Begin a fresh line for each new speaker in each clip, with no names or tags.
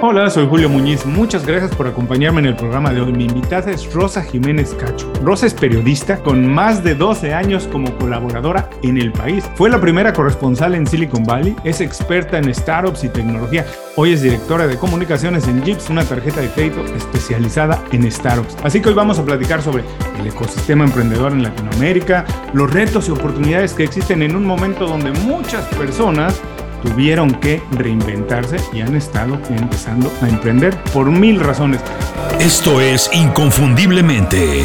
Hola, soy Julio Muñiz. Muchas gracias por acompañarme en el programa de hoy. Mi invitada es Rosa Jiménez Cacho. Rosa es periodista con más de 12 años como colaboradora en el país. Fue la primera corresponsal en Silicon Valley, es experta en startups y tecnología. Hoy es directora de comunicaciones en Jeeps, una tarjeta de crédito especializada en startups. Así que hoy vamos a platicar sobre el ecosistema emprendedor en Latinoamérica, los retos y oportunidades que existen en un momento donde muchas personas tuvieron que reinventarse y han estado empezando a emprender por mil razones.
Esto es Inconfundiblemente.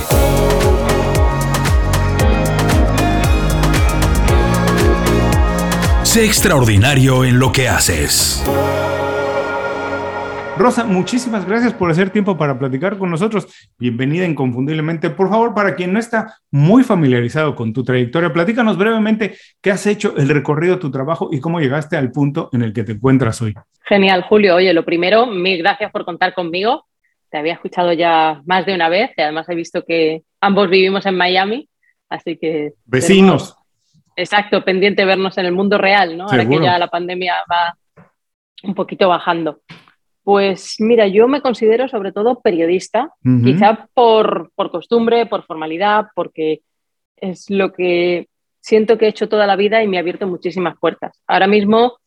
Sé extraordinario en lo que haces.
Rosa, muchísimas gracias por hacer tiempo para platicar con nosotros. Bienvenida inconfundiblemente. Por favor, para quien no está muy familiarizado con tu trayectoria, platícanos brevemente qué has hecho, el recorrido de tu trabajo y cómo llegaste al punto en el que te encuentras hoy.
Genial, Julio. Oye, lo primero, mil gracias por contar conmigo. Te había escuchado ya más de una vez y además he visto que ambos vivimos en Miami, así que...
Vecinos.
exacto, pendiente de vernos en el mundo real, ¿no? Ahora que ya la pandemia va un poquito bajando. Pues mira, yo me considero sobre todo periodista, quizá por, costumbre, por formalidad, porque es lo que siento que he hecho toda la vida y me ha abierto muchísimas puertas. Ahora mismo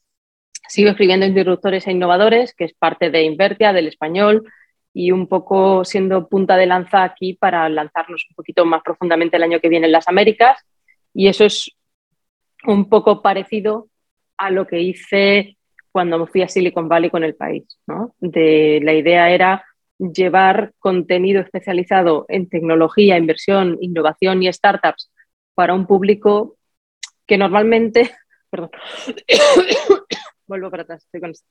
sigo escribiendo Interruptores e Innovadores, que es parte de Invertia, del español, y un poco siendo punta de lanza aquí para lanzarnos un poquito más profundamente el año que viene en las Américas. Y eso es un poco parecido a lo que hice cuando me fui a Silicon Valley con el país. La idea era llevar contenido especializado en tecnología, inversión, innovación y startups para un público que normalmente, perdón, vuelvo para atrás, estoy con esto,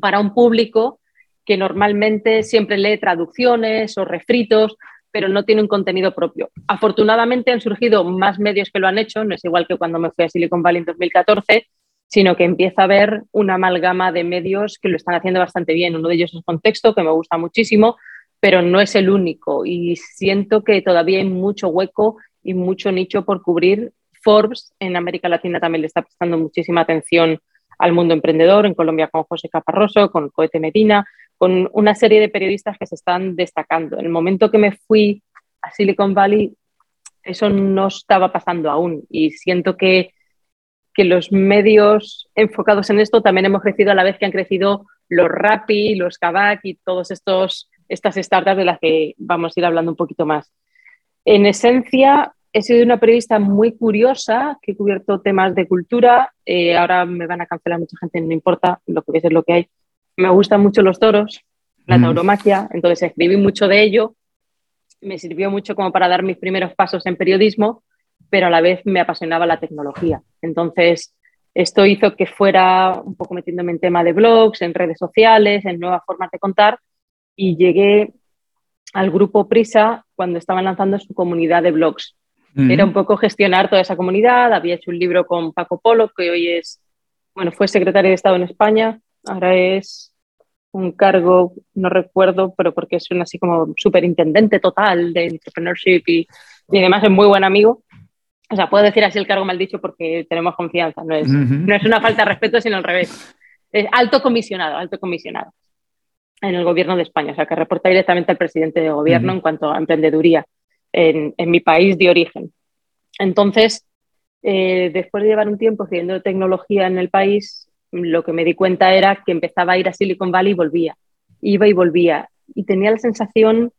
para un público que normalmente siempre lee traducciones o refritos, pero no tiene un contenido propio. Afortunadamente han surgido más medios que lo han hecho, no es igual que cuando me fui a Silicon Valley en 2014, sino que empieza a haber una amalgama de medios que lo están haciendo bastante bien. Uno de ellos es Contexto, que me gusta muchísimo, pero no es el único y siento que todavía hay mucho hueco y mucho nicho por cubrir. Forbes en América Latina también le está prestando muchísima atención al mundo emprendedor, en Colombia con José Caparroso, con Coete Medina, con una serie de periodistas que se están destacando. En el momento que me fui a Silicon Valley, eso no estaba pasando aún y siento que que los medios enfocados en esto también hemos crecido a la vez que han crecido los Rappi, los Kavak y todas estas startups de las que vamos a ir hablando un poquito más. En esencia, he sido una periodista muy curiosa que he cubierto temas de cultura. Eh, ahora me van a cancelar mucha gente, no importa, lo que es lo que hay. Me gustan mucho los toros, la mm. tauromaquia, entonces escribí mucho de ello. Me sirvió mucho como para dar mis primeros pasos en periodismo pero a la vez me apasionaba la tecnología. Entonces, esto hizo que fuera un poco metiéndome en tema de blogs, en redes sociales, en nuevas formas de contar y llegué al grupo Prisa cuando estaban lanzando su comunidad de blogs. Era un poco gestionar toda esa comunidad, había hecho un libro con Paco Polo, que hoy es, bueno, fue secretario de Estado en España, ahora es un cargo, no recuerdo, pero porque es un así como superintendente total de entrepreneurship y, y además es muy buen amigo. O sea, puedo decir así el cargo mal dicho porque tenemos confianza, no es, no es una falta de respeto, sino al revés. Es alto comisionado, alto comisionado en el gobierno de España, o sea, que reporta directamente al presidente de gobierno en cuanto a emprendeduría en, en, mi país de origen. Entonces, eh, después de llevar un tiempo haciendo tecnología en el país, lo que me di cuenta era que empezaba a ir a Silicon Valley y volvía, iba y volvía, y tenía la sensación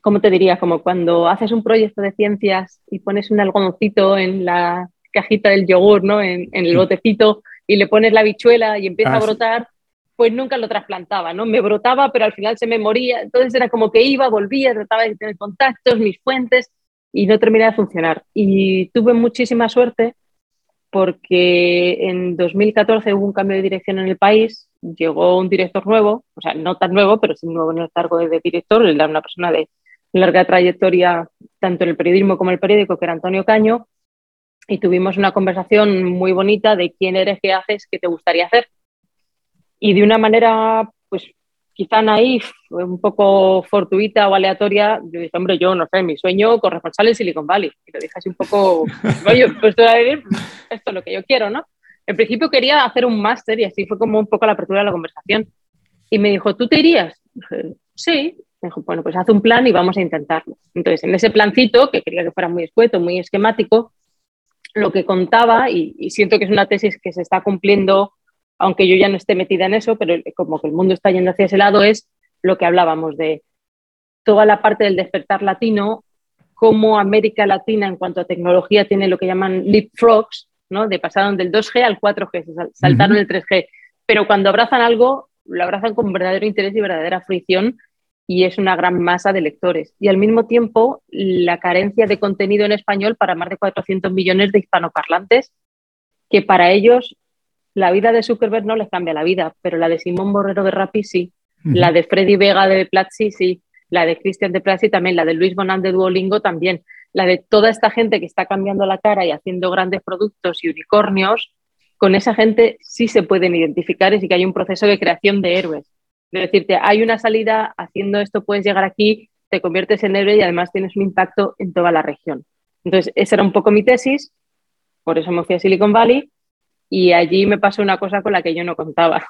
¿cómo te diría? Como cuando haces un proyecto de ciencias y pones un algodoncito en la cajita del yogur, ¿no? En, el botecito y le pones la bichuela y empieza a ah, brotar, pues nunca lo trasplantaba, ¿no? Me brotaba, pero al final se me moría. Entonces era como que iba, volvía, trataba de tener contactos, mis fuentes y no terminaba de funcionar. Y tuve muchísima suerte porque en 2014 hubo un cambio de dirección en el país, llegó un director nuevo, o sea, no tan nuevo, pero sí nuevo en el cargo de director, era una persona de larga trayectoria tanto en el periodismo como en el periódico, que era Antonio Caño, y tuvimos una conversación muy bonita de quién eres, qué haces, qué te gustaría hacer. Y de una manera, pues quizá naif, un poco fortuita o aleatoria, yo dije, hombre, yo no sé, mi sueño corresponsal en Silicon Valley. Y lo dije así un poco, oye, pues esto es lo que yo quiero, ¿no? en principio quería hacer un máster y así fue como un poco la apertura de la conversación. Y me dijo, ¿tú te irías? Dije, sí. Me dijo, bueno, pues haz un plan y vamos a intentarlo. Entonces, en ese plancito, que quería que fuera muy escueto, muy esquemático, lo que contaba, y, siento que es una tesis que se está cumpliendo, aunque yo ya no esté metida en eso, pero como que el mundo está yendo hacia ese lado, es lo que hablábamos de toda la parte del despertar latino, cómo América Latina en cuanto a tecnología tiene lo que llaman leapfrogs, ¿no? de pasaron del 2G al 4G, saltaron el 3G, pero cuando abrazan algo, lo abrazan con verdadero interés y verdadera fricción y es una gran masa de lectores. Y al mismo tiempo, la carencia de contenido en español para más de 400 millones de hispanoparlantes, que para ellos la vida de Zuckerberg no les cambia la vida, pero la de Simón Borrero de Rappi sí, la de Freddy Vega de Platzi sí, la de Cristian de Platzi también, la de Luis Bonan de Duolingo también, la de toda esta gente que está cambiando la cara y haciendo grandes productos y unicornios, con esa gente sí se pueden identificar y sí que hay un proceso de creación de héroes. De decirte, hay una salida, haciendo esto puedes llegar aquí, te conviertes en héroe y además tienes un impacto en toda la región. Entonces, esa era un poco mi tesis, por eso me fui a Silicon Valley y allí me pasó una cosa con la que yo no contaba.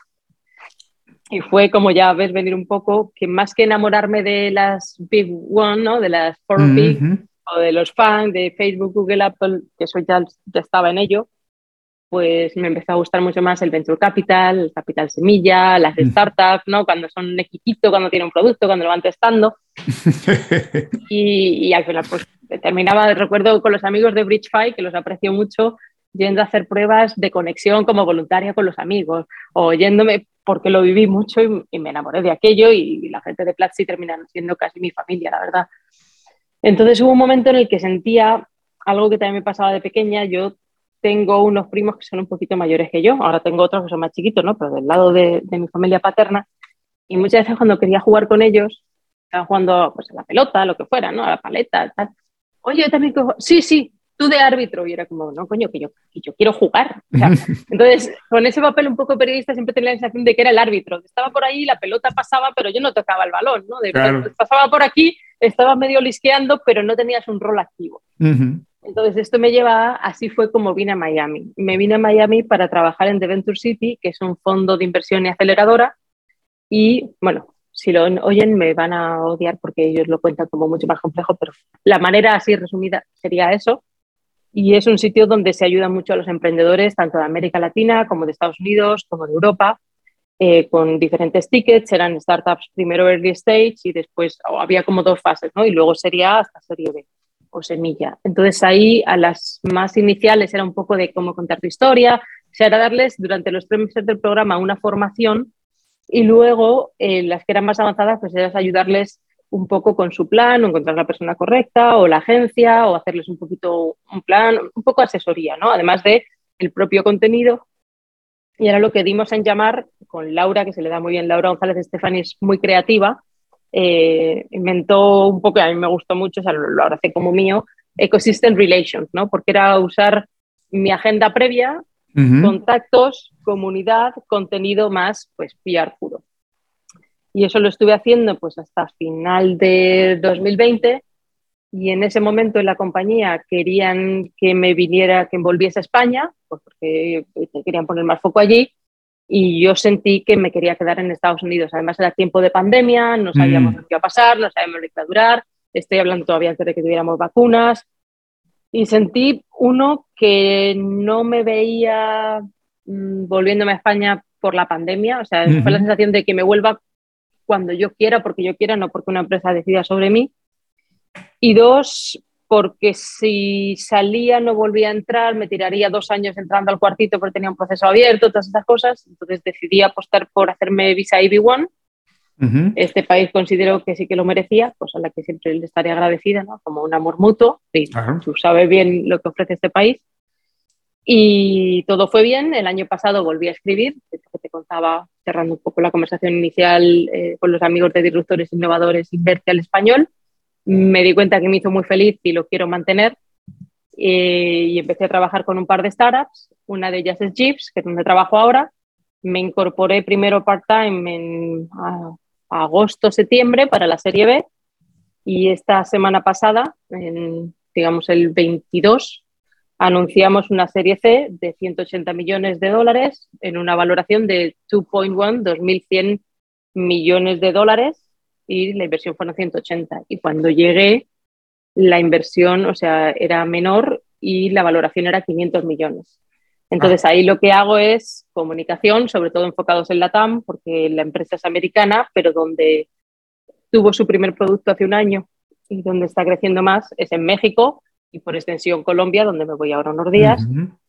Y fue como ya ves venir un poco, que más que enamorarme de las Big One, ¿no? de las Four Big, o de los fans de Facebook, Google, Apple, que eso ya, ya estaba en ello, pues me empezó a gustar mucho más el venture capital, el capital semilla, las startups, ¿no? Cuando son un equipito, cuando tienen un producto, cuando lo van testando. y, al final, pues terminaba, recuerdo con los amigos de Bridgefy, que los aprecio mucho, yendo a hacer pruebas de conexión como voluntaria con los amigos, o yéndome porque lo viví mucho y, me enamoré de aquello y, la gente de Platzi terminaron siendo casi mi familia, la verdad. Entonces hubo un momento en el que sentía algo que también me pasaba de pequeña. Yo tengo unos primos que son un poquito mayores que yo, ahora tengo otros que son más chiquitos, ¿no? Pero del lado de, mi familia paterna. Y muchas veces cuando quería jugar con ellos, estaban jugando pues, a la pelota, lo que fuera, ¿no? A la paleta, tal. Oye, yo también cojo... Sí, sí, tú de árbitro. Y era como, no, coño, que yo, que yo quiero jugar. entonces, con ese papel un poco periodista siempre tenía la sensación de que era el árbitro. Estaba por ahí, la pelota pasaba, pero yo no tocaba el balón, ¿no? De, Pasaba por aquí estaba medio lisqueando, pero no tenías un rol activo. Entonces, esto me lleva, así fue como vine a Miami. Me vine a Miami para trabajar en The Venture City, que es un fondo de inversión y aceleradora. Y bueno, si lo oyen me van a odiar porque ellos lo cuentan como mucho más complejo, pero la manera así resumida sería eso. Y es un sitio donde se ayuda mucho a los emprendedores, tanto de América Latina como de Estados Unidos, como de Europa, eh, con diferentes tickets, eran startups primero early stage y después había como dos fases, ¿no? Y luego sería hasta serie B o semilla. Entonces ahí a las más iniciales era un poco de cómo contar tu historia, o sea, era darles durante los tres meses del programa una formación y luego eh, las que eran más avanzadas pues era ayudarles un poco con su plan, o encontrar la persona correcta o la agencia o hacerles un poquito un plan, un poco asesoría, ¿no? Además de el propio contenido y era lo que dimos en llamar con Laura, que se le da muy bien, Laura González Estefani es muy creativa, eh, inventó un poco, a mí me gustó mucho, o sea, lo, lo abracé como mío, Ecosystem Relations, ¿no? Porque era usar mi agenda previa, contactos, comunidad, contenido más, pues, PR puro. Y eso lo estuve haciendo pues hasta final de 2020 y en ese momento en la compañía querían que me viniera, que volviese a España, pues porque querían poner más foco allí, y yo sentí que me quería quedar en Estados Unidos. Además era tiempo de pandemia, no sabíamos mm. lo que iba a pasar, no sabíamos lo que iba a durar, estoy hablando todavía antes de que tuviéramos vacunas, y sentí, uno, que no me veía mm, volviéndome a España por la pandemia, o sea, fue la sensación de que me vuelva cuando yo quiera, porque yo quiera, no porque una empresa decida sobre mí, y dos, porque si salía no volvía a entrar, me tiraría dos años entrando al cuartito porque tenía un proceso abierto, todas esas cosas. Entonces decidí apostar por hacerme visa IB1. Este país considero que sí que lo merecía, cosa a la que siempre le estaré agradecida, ¿no? como un amor mutuo. Y tú sabes bien lo que ofrece este país. Y todo fue bien. El año pasado volví a escribir, que te contaba cerrando un poco la conversación inicial eh, con los amigos de Disruptores Innovadores Inverte al Español me di cuenta que me hizo muy feliz y lo quiero mantener. Eh, y empecé a trabajar con un par de startups. Una de ellas es Jeeps, que es donde trabajo ahora. Me incorporé primero part-time en agosto, septiembre para la serie B. Y esta semana pasada, en, digamos el 22, anunciamos una serie C de 180 millones de dólares en una valoración de 2.1, 2.100 millones de dólares y la inversión fueron 180. Y cuando llegué, la inversión, o sea, era menor y la valoración era 500 millones. Entonces ahí lo que hago es comunicación, sobre todo enfocados en la TAM, porque la empresa es americana, pero donde tuvo su primer producto hace un año y donde está creciendo más es en México, y por extensión Colombia, donde me voy ahora unos días,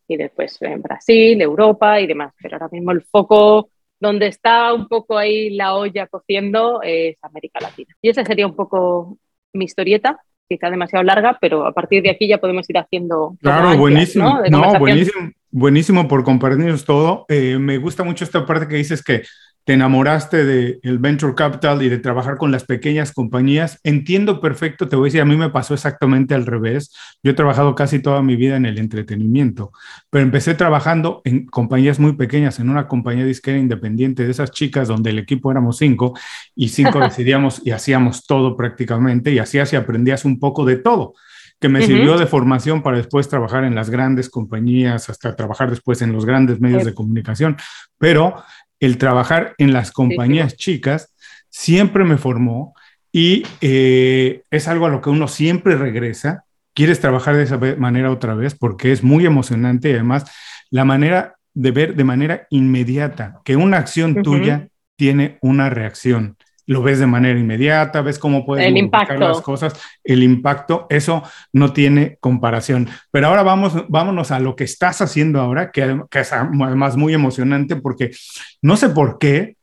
y después en Brasil, Europa y demás. Pero ahora mismo el foco donde está un poco ahí la olla cociendo es América Latina. Y esa sería un poco mi historieta, quizá demasiado larga, pero a partir de aquí ya podemos ir haciendo...
Claro, buenísimo. ¿no? buenísimo, buenísimo por compartirnos todo. Eh, me gusta mucho esta parte que dices que te enamoraste del el venture capital y de trabajar con las pequeñas compañías. Entiendo perfecto, te voy a decir, a mí me pasó exactamente al revés. Yo he trabajado casi toda mi vida en el entretenimiento, pero empecé trabajando en compañías muy pequeñas, en una compañía disquera independiente de esas chicas donde el equipo éramos cinco y cinco decidíamos y hacíamos todo prácticamente y hacías y aprendías un poco de todo que me sirvió de formación para después trabajar en las grandes compañías, hasta trabajar después en los grandes medios de comunicación. Pero el trabajar en las compañías chicas siempre me formó y eh, es algo a lo que uno siempre regresa. Quieres trabajar de esa manera otra vez porque es muy emocionante y además la manera de ver de manera inmediata que una acción tuya tiene una reacción lo ves de manera inmediata, ves cómo puedes
el impacto.
las cosas, el impacto, eso no tiene comparación. Pero ahora vamos, vámonos a lo que estás haciendo ahora, que, es además muy emocionante porque no sé por qué,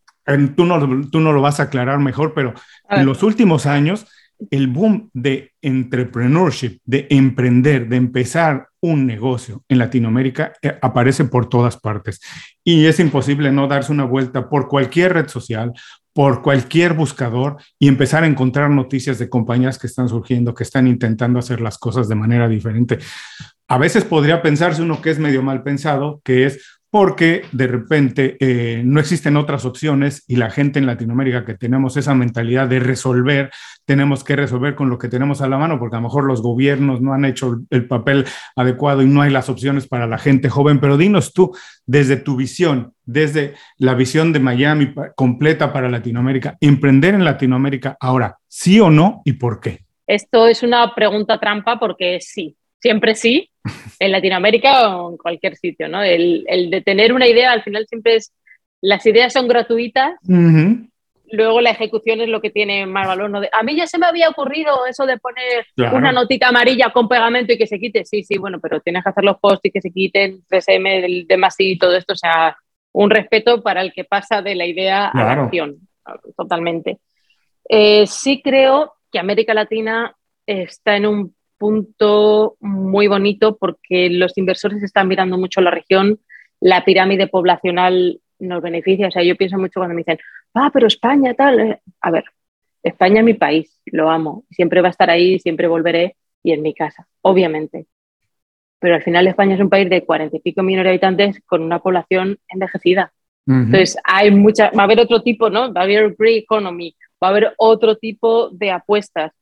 tú no, tú no lo vas a aclarar mejor, pero en los últimos años el boom de entrepreneurship, de emprender, de empezar un negocio en Latinoamérica eh, aparece por todas partes. Y es imposible no darse una vuelta por cualquier red social, por cualquier buscador y empezar a encontrar noticias de compañías que están surgiendo, que están intentando hacer las cosas de manera diferente. A veces podría pensarse uno que es medio mal pensado, que es porque de repente eh, no existen otras opciones y la gente en Latinoamérica que tenemos esa mentalidad de resolver, tenemos que resolver con lo que tenemos a la mano, porque a lo mejor los gobiernos no han hecho el papel adecuado y no hay las opciones para la gente joven, pero dinos tú, desde tu visión, desde la visión de Miami completa para Latinoamérica, emprender en Latinoamérica ahora, sí o no y por qué.
Esto es una pregunta trampa porque sí, siempre sí, en Latinoamérica o en cualquier sitio, ¿no? El, de tener una idea, al final siempre es, las ideas son gratuitas, luego la ejecución es lo que tiene más valor. ¿no? a mí ya se me había ocurrido eso de poner una notita amarilla con pegamento y que se quite, sí, sí, bueno, pero tienes que hacer los posts y que se quiten, 3M, del demás y todo esto, o sea, un respeto para el que pasa de la idea a la acción, totalmente. Eh, sí creo que América Latina está en un punto muy bonito porque los inversores están mirando mucho la región, la pirámide poblacional nos beneficia. O sea, yo pienso mucho cuando me dicen, ah, pero España tal. Eh". A ver, España es mi país, lo amo, siempre va a estar ahí, siempre volveré y en mi casa, obviamente. Pero al final España es un país de cuarenta y pico millones de habitantes con una población envejecida. Entonces, hay mucha, va a haber otro tipo, ¿no? Va a haber grey economy, va a haber otro tipo de apuestas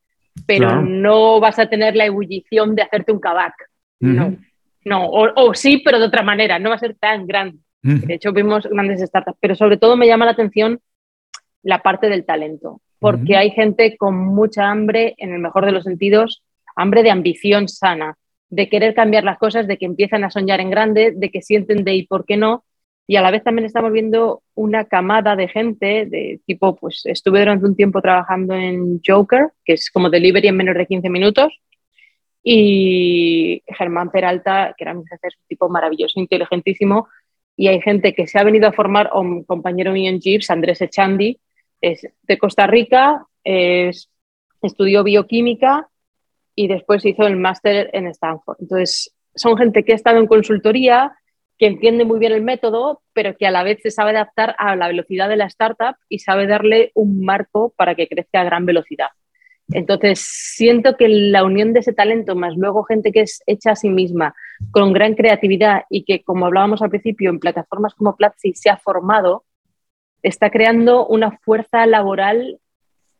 pero no vas a tener la ebullición de hacerte un cabac. No, no. O, sí, pero de otra manera, no va a ser tan grande. De hecho, vimos grandes startups, pero sobre todo me llama la atención la parte del talento, porque hay gente con mucha hambre, en el mejor de los sentidos, hambre de ambición sana, de querer cambiar las cosas, de que empiezan a soñar en grande, de que sienten de y por qué no, y a la vez también estamos viendo una camada de gente de tipo, pues estuve durante un tiempo trabajando en Joker, que es como delivery en menos de 15 minutos, y Germán Peralta, que era mi jefe, es un tipo maravilloso, inteligentísimo, y hay gente que se ha venido a formar, un compañero mío en Jeeps, Andrés Echandi, es de Costa Rica, es, estudió bioquímica y después hizo el máster en Stanford. Entonces, son gente que ha estado en consultoría, que entiende muy bien el método, pero que a la vez se sabe adaptar a la velocidad de la startup y sabe darle un marco para que crezca a gran velocidad. Entonces, siento que la unión de ese talento, más luego gente que es hecha a sí misma, con gran creatividad y que, como hablábamos al principio, en plataformas como Platzi se ha formado, está creando una fuerza laboral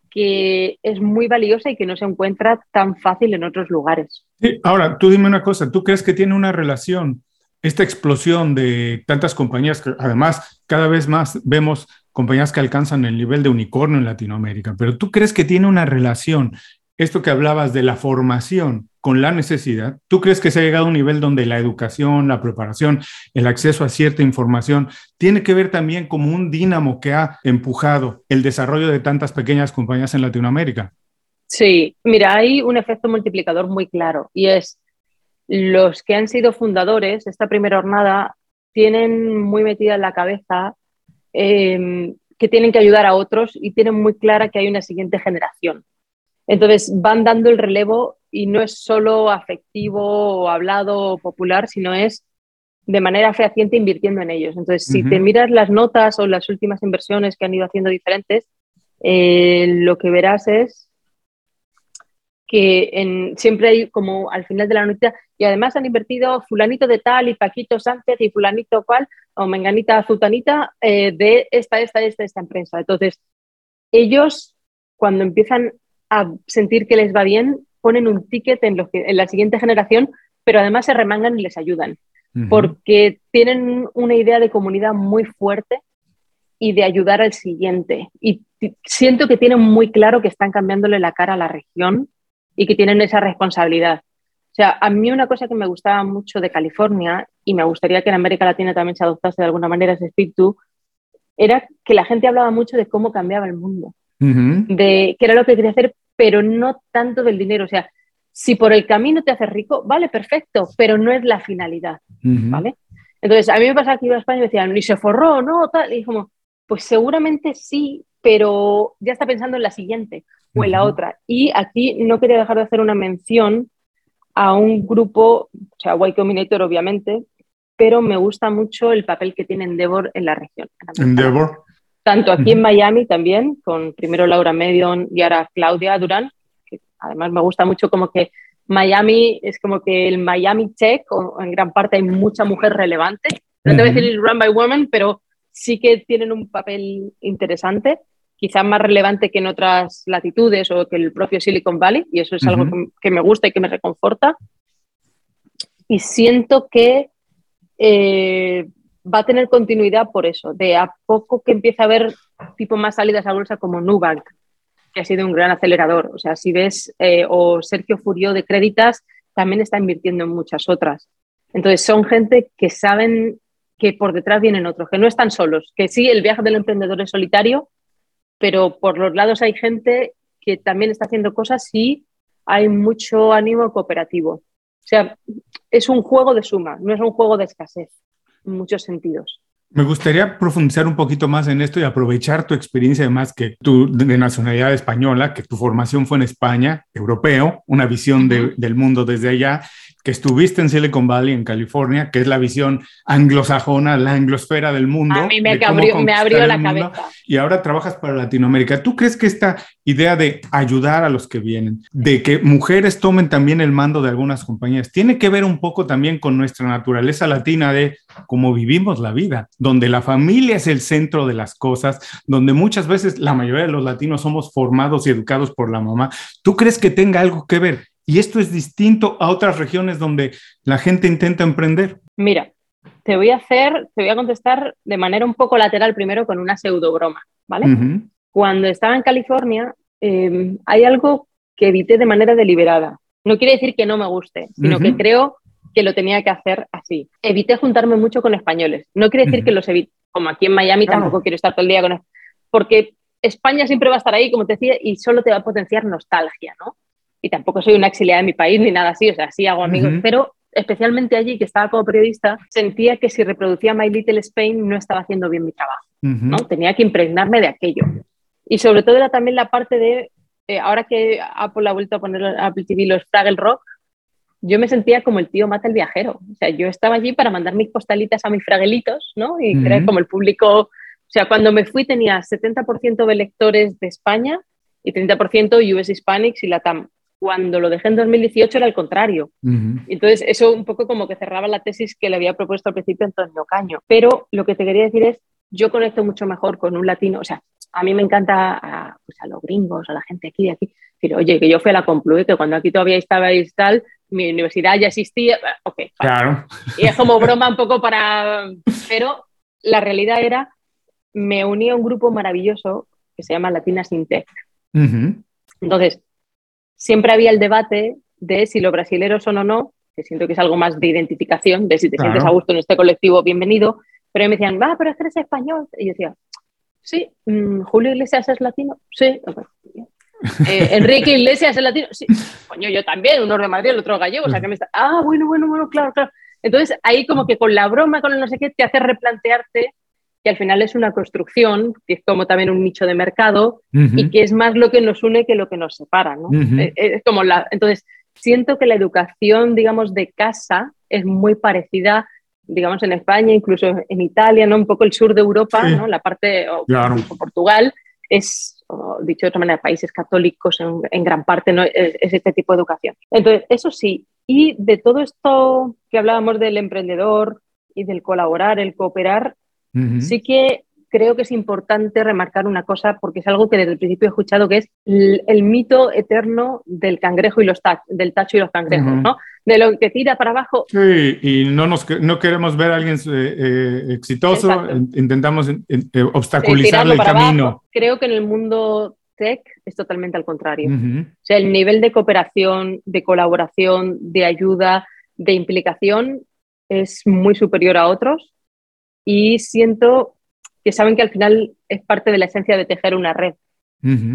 que es muy valiosa y que no se encuentra tan fácil en otros lugares.
ahora, tú dime una cosa, ¿tú crees que tiene una relación esta explosión de tantas compañías que además cada vez más vemos compañías que alcanzan el nivel de unicornio en Latinoamérica, pero tú crees que tiene una relación esto que hablabas de la formación con la necesidad, ¿tú crees que se ha llegado a un nivel donde la educación, la preparación, el acceso a cierta información tiene que ver también como un dínamo que ha empujado el desarrollo de tantas pequeñas compañías en Latinoamérica?
Sí, mira, hay un efecto multiplicador muy claro y es los que han sido fundadores, esta primera jornada, tienen muy metida en la cabeza em, que tienen que ayudar a otros y tienen muy clara que hay una siguiente generación. Entonces van dando el relevo y no es solo afectivo o hablado o popular, sino es de manera fehaciente invirtiendo en ellos. Entonces, si te miras las notas o las últimas inversiones que han ido haciendo diferentes, eh, lo que verás es que en, siempre hay como al final de la noticia, y además han invertido fulanito de tal y Paquito Sánchez y fulanito cual, o menganita azutanita eh, de esta, esta, esta, esta empresa. Entonces, ellos cuando empiezan a sentir que les va bien, ponen un ticket en, que, en la siguiente generación, pero además se remangan y les ayudan, porque tienen una idea de comunidad muy fuerte y de ayudar al siguiente. Y siento que tienen muy claro que están cambiándole la cara a la región y que tienen esa responsabilidad. O sea, a mí una cosa que me gustaba mucho de California y me gustaría que en América Latina también se adoptase de alguna manera ese espíritu, era que la gente hablaba mucho de cómo cambiaba el mundo de qué era lo que quería hacer, pero no tanto del dinero. O sea, si por el camino te haces rico, vale, perfecto, pero no es la finalidad, ¿vale? Entonces, a mí me pasa que iba a España y me decían, ni se forró, ¿no? Tal. Y como, pues seguramente sí, pero ya está pensando en la siguiente o en la otra. Y aquí no quería dejar de hacer una mención a un grupo, o sea, Y Combinator obviamente, pero me gusta mucho el papel que tiene Endeavor en la región.
Endeavor
tanto aquí en Miami también, con primero Laura Medion y ahora Claudia Durán, que además me gusta mucho como que Miami es como que el Miami Tech, o en gran parte hay mucha mujer relevante. No te voy a decir run by women, pero sí que tienen un papel interesante, quizás más relevante que en otras latitudes o que el propio Silicon Valley, y eso es algo que, me gusta y que me reconforta. Y siento que eh, va a tener continuidad por eso, de a poco que empieza a haber tipo más salidas a bolsa como Nubank, que ha sido un gran acelerador. O sea, si ves, eh, o Sergio Furio de Créditas también está invirtiendo en muchas otras. Entonces, son gente que saben que por detrás vienen otros, que no están solos, que sí, el viaje del emprendedor es solitario, pero por los lados hay gente que también está haciendo cosas y hay mucho ánimo cooperativo. O sea, es un juego de suma, no es un juego de escasez muchos sentidos.
Me gustaría profundizar un poquito más en esto y aprovechar tu experiencia, además que tú de nacionalidad española, que tu formación fue en España, europeo, una visión del mundo desde allá que estuviste en Silicon Valley, en California, que es la visión anglosajona, la anglosfera del mundo.
A mí me, abrió, me abrió la cabeza.
Y ahora trabajas para Latinoamérica. ¿Tú crees que esta idea de ayudar a los que vienen, de que mujeres tomen también el mando de algunas compañías, tiene que ver un poco también con nuestra naturaleza latina de cómo vivimos la vida, donde la familia es el centro de las cosas, donde muchas veces la mayoría de los latinos somos formados y educados por la mamá? ¿Tú crees que tenga algo que ver? Y esto es distinto a otras regiones donde la gente intenta emprender.
Mira, te voy a hacer, te voy a contestar de manera un poco lateral primero con una pseudo broma, ¿vale? Cuando estaba en California, em, hay algo que evité de manera deliberada. No quiere decir que no me guste, sino que creo que lo tenía que hacer así. Evité juntarme mucho con españoles. No quiere decir que los evite, como aquí en Miami tampoco quiero estar todo el día con porque España siempre va a estar ahí, como te decía, y solo te va a potenciar nostalgia, ¿no? y tampoco soy una exiliada de mi país ni nada así, o sea, sí hago amigos, pero especialmente allí que estaba como periodista, sentía que si reproducía My Little Spain no estaba haciendo bien mi trabajo, ¿no? Tenía que impregnarme de aquello. Y sobre todo era también la parte de, eh, ahora que Apple ha vuelto a poner a Apple TV los Fraggle Rock, yo me sentía como el tío mata el viajero. O sea, yo estaba allí para mandar mis postalitas a mis fraguelitos, ¿no? Y creer como el público, o sea, cuando me fui tenía 70% de lectores de España y 30% US Hispanics y Latam cuando lo dejé en 2018 era el contrario. Entonces, eso un poco como que cerraba la tesis que le había propuesto al principio Antonio Caño. Pero lo que te quería decir es, yo conecto mucho mejor con un latino, o sea, a mí me encanta a, pues a los gringos, a la gente aquí de aquí, decir, oye, que yo fui a la Complu que cuando aquí todavía estaba y tal, mi universidad ya existía, ok.
Claro.
Y es como broma un poco para... Pero la realidad era, me uní a un grupo maravilloso que se llama Latinas Intec. Entonces, siempre había el debate de si los brasileros son o no, que siento que es algo más de identificación, de si te sientes a gusto en este colectivo, bienvenido, pero me decían, va, pero es que eres español. Y yo decía, sí, mm, Julio Iglesias es latino, sí. Eh, Enrique Iglesias es latino, sí. Coño, yo también, uno de Madrid, el otro gallego, o sea que me está, ah, bueno, bueno, bueno, claro, claro. Entonces ahí como que con la broma, con el no sé qué, te hace replantearte que al final es una construcción, que es como también un nicho de mercado y que es más lo que nos une que lo que nos separa, ¿no? Eh, eh, es como la, entonces, siento que la educación, digamos, de casa es muy parecida, digamos, en España, incluso en Italia, ¿no? Un poco el sur de Europa, ¿no? La parte, o, Portugal, es, dicho de otra manera, países católicos en, gran parte, ¿no? Es, es, este tipo de educación. Entonces, eso sí, y de todo esto que hablábamos del emprendedor y del colaborar, el cooperar, Sí que creo que es importante remarcar una cosa porque es algo que desde el principio he escuchado que es el, mito eterno del cangrejo y los del tacho y los cangrejos, ¿no? De lo que tira para abajo.
Sí, y no, nos, no queremos ver a alguien eh, eh, exitoso, intentamos eh, obstaculizarle el camino.
Creo que en el mundo tech es totalmente al contrario. O sea, el nivel de cooperación, de colaboración, de ayuda, de implicación es muy superior a otros y siento que saben que al final es parte de la esencia de tejer una red.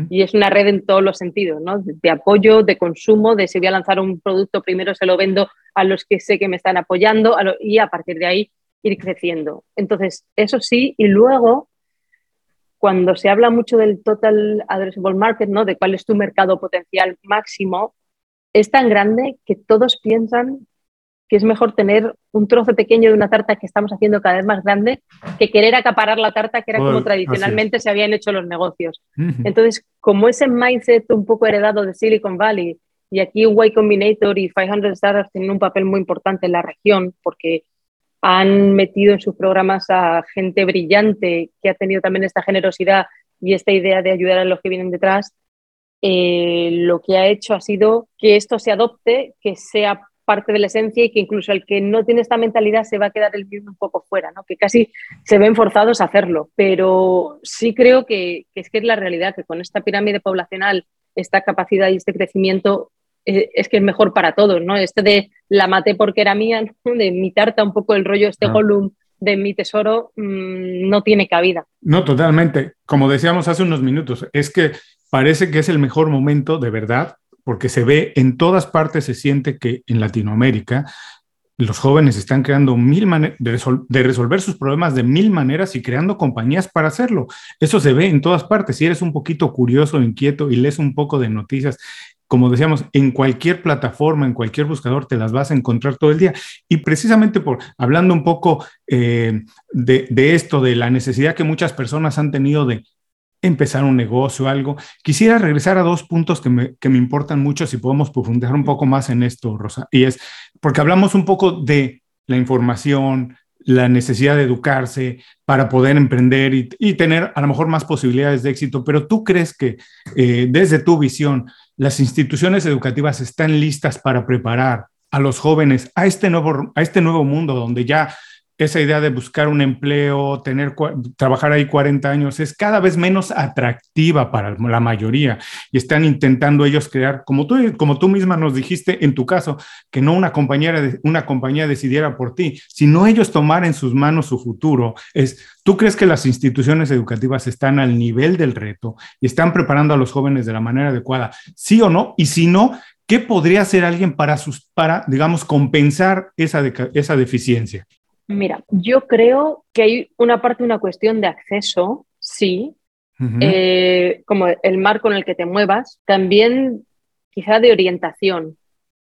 Y es una red en todos los sentidos, ¿no? De, apoyo, de consumo, de si voy a lanzar un producto, primero se lo vendo a los que sé que me están apoyando y a partir de ahí ir creciendo. Entonces, eso sí, y luego, cuando se habla mucho del total addressable market, ¿no? De cuál es tu mercado potencial máximo, es tan grande que todos piensan que es mejor tener un trozo pequeño de una tarta que estamos haciendo cada vez más grande que querer acaparar la tarta que era como tradicionalmente se habían hecho los negocios. Entonces, como ese mindset un poco heredado de Silicon Valley, y aquí Y Combinator y 500 Startups tienen un papel muy importante en la región porque han metido en sus programas a gente brillante que ha tenido también esta generosidad y esta idea de ayudar a los que vienen detrás, eh, lo que ha hecho ha sido que esto se adopte, que sea parte de la esencia y que incluso el que no tiene esta mentalidad se va a quedar el mismo un poco fuera, ¿no? que casi se ven forzados a hacerlo. Pero sí creo que, es que es la realidad, que con esta pirámide poblacional, esta capacidad y este crecimiento eh, es, que es mejor para todos. ¿no? Este de la maté porque era mía, de mi tarta, un poco el rollo, este ah. de mi tesoro, mm, no tiene cabida.
No, totalmente. Como decíamos hace unos minutos, es que parece que es el mejor momento de verdad porque se ve en todas partes, se siente que en Latinoamérica los jóvenes están creando mil maneras de, resolver sus problemas de mil maneras y creando compañías para hacerlo. Eso se ve en todas partes. Si eres un poquito curioso, inquieto y lees un poco de noticias, como decíamos, en cualquier plataforma, en cualquier buscador, te las vas a encontrar todo el día. Y precisamente por hablando un poco eh, de esto, de la necesidad que muchas personas han tenido de empezar un negocio algo. Quisiera regresar a dos puntos que me, que me, importan mucho, si podemos profundizar un poco más en esto, Rosa. Y es porque hablamos un poco de la información, la necesidad de educarse para poder emprender y, y tener a lo mejor más posibilidades de éxito, pero tú crees que eh, desde tu visión las instituciones educativas están listas para preparar a los jóvenes a este nuevo, a este nuevo mundo donde ya esa idea de buscar un empleo, tener, trabajar ahí 40 años, es cada vez menos atractiva para la mayoría y están intentando ellos crear, como tú, como tú misma nos dijiste en tu caso, que no una compañía, una compañía decidiera por ti, sino ellos tomar en sus manos su futuro. Es, ¿Tú crees que las instituciones educativas están al nivel del reto y están preparando a los jóvenes de la manera adecuada? ¿Sí o no? Y si no, ¿qué podría hacer alguien para, sus, para digamos, compensar esa, esa deficiencia?
Mira, yo creo que hay una parte, una cuestión de acceso, sí, eh, como el marco en el que te muevas, también quizá de orientación,